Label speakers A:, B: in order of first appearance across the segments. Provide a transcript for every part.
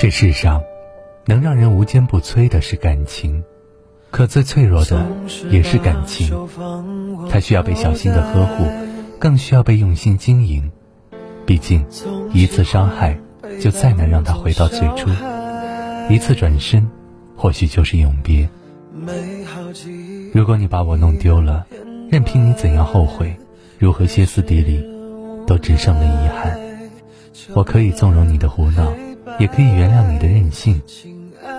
A: 这世上，能让人无坚不摧的是感情，可最脆弱的也是感情。它需要被小心的呵护，更需要被用心经营。毕竟，一次伤害就再难让它回到最初，一次转身，或许就是永别。如果你把我弄丢了，任凭你怎样后悔，如何歇斯底里，都只剩了遗憾。我可以纵容你的胡闹。也可以原谅你的任性，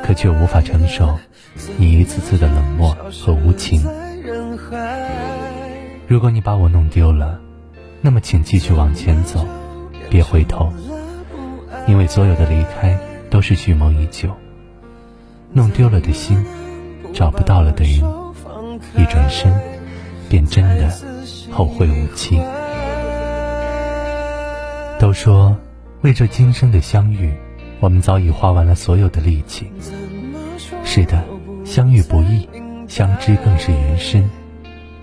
A: 可却无法承受你一次次的冷漠和无情。如果你把我弄丢了，那么请继续往前走，别回头，因为所有的离开都是蓄谋已久。弄丢了的心，找不到了的人，一转身，便真的后会无期。都说为这今生的相遇。我们早已花完了所有的力气。是的，相遇不易，相知更是缘深。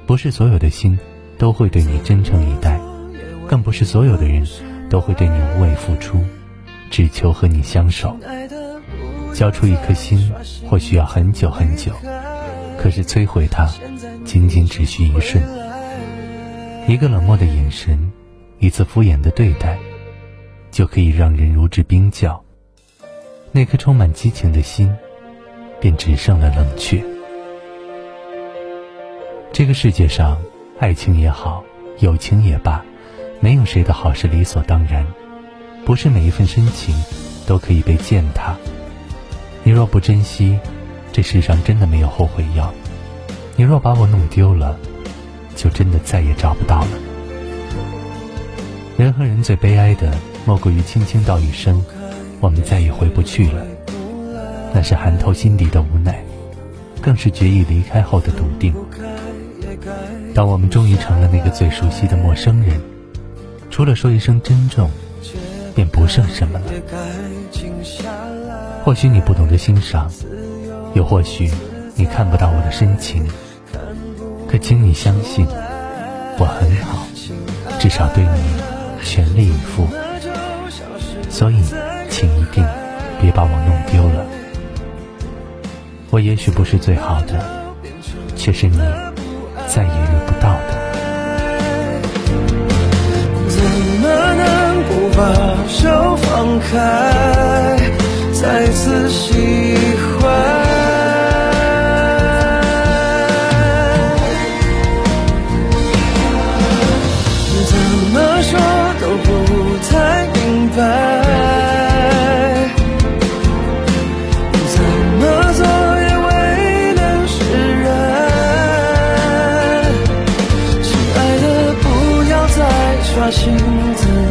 A: 不是所有的心都会对你真诚以待，更不是所有的人都会对你无畏付出，只求和你相守。交出一颗心，或许要很久很久，可是摧毁它，仅仅只需一瞬。一个冷漠的眼神，一次敷衍的对待，就可以让人如之冰窖。那颗充满激情的心，便只剩了冷却。这个世界上，爱情也好，友情也罢，没有谁的好是理所当然。不是每一份深情都可以被践踏。你若不珍惜，这世上真的没有后悔药。你若把我弄丢了，就真的再也找不到了。人和人最悲哀的，莫过于轻轻道一声。我们再也回不去了，那是寒透心底的无奈，更是决意离开后的笃定。当我们终于成了那个最熟悉的陌生人，除了说一声珍重，便不剩什么了。或许你不懂得欣赏，又或许你看不到我的深情，可请你相信，我很好，至少对你全力以赴。所以。把我弄丢了。我也许不是最好的，却是你再也遇不到的。
B: 怎么能不把手放开，心自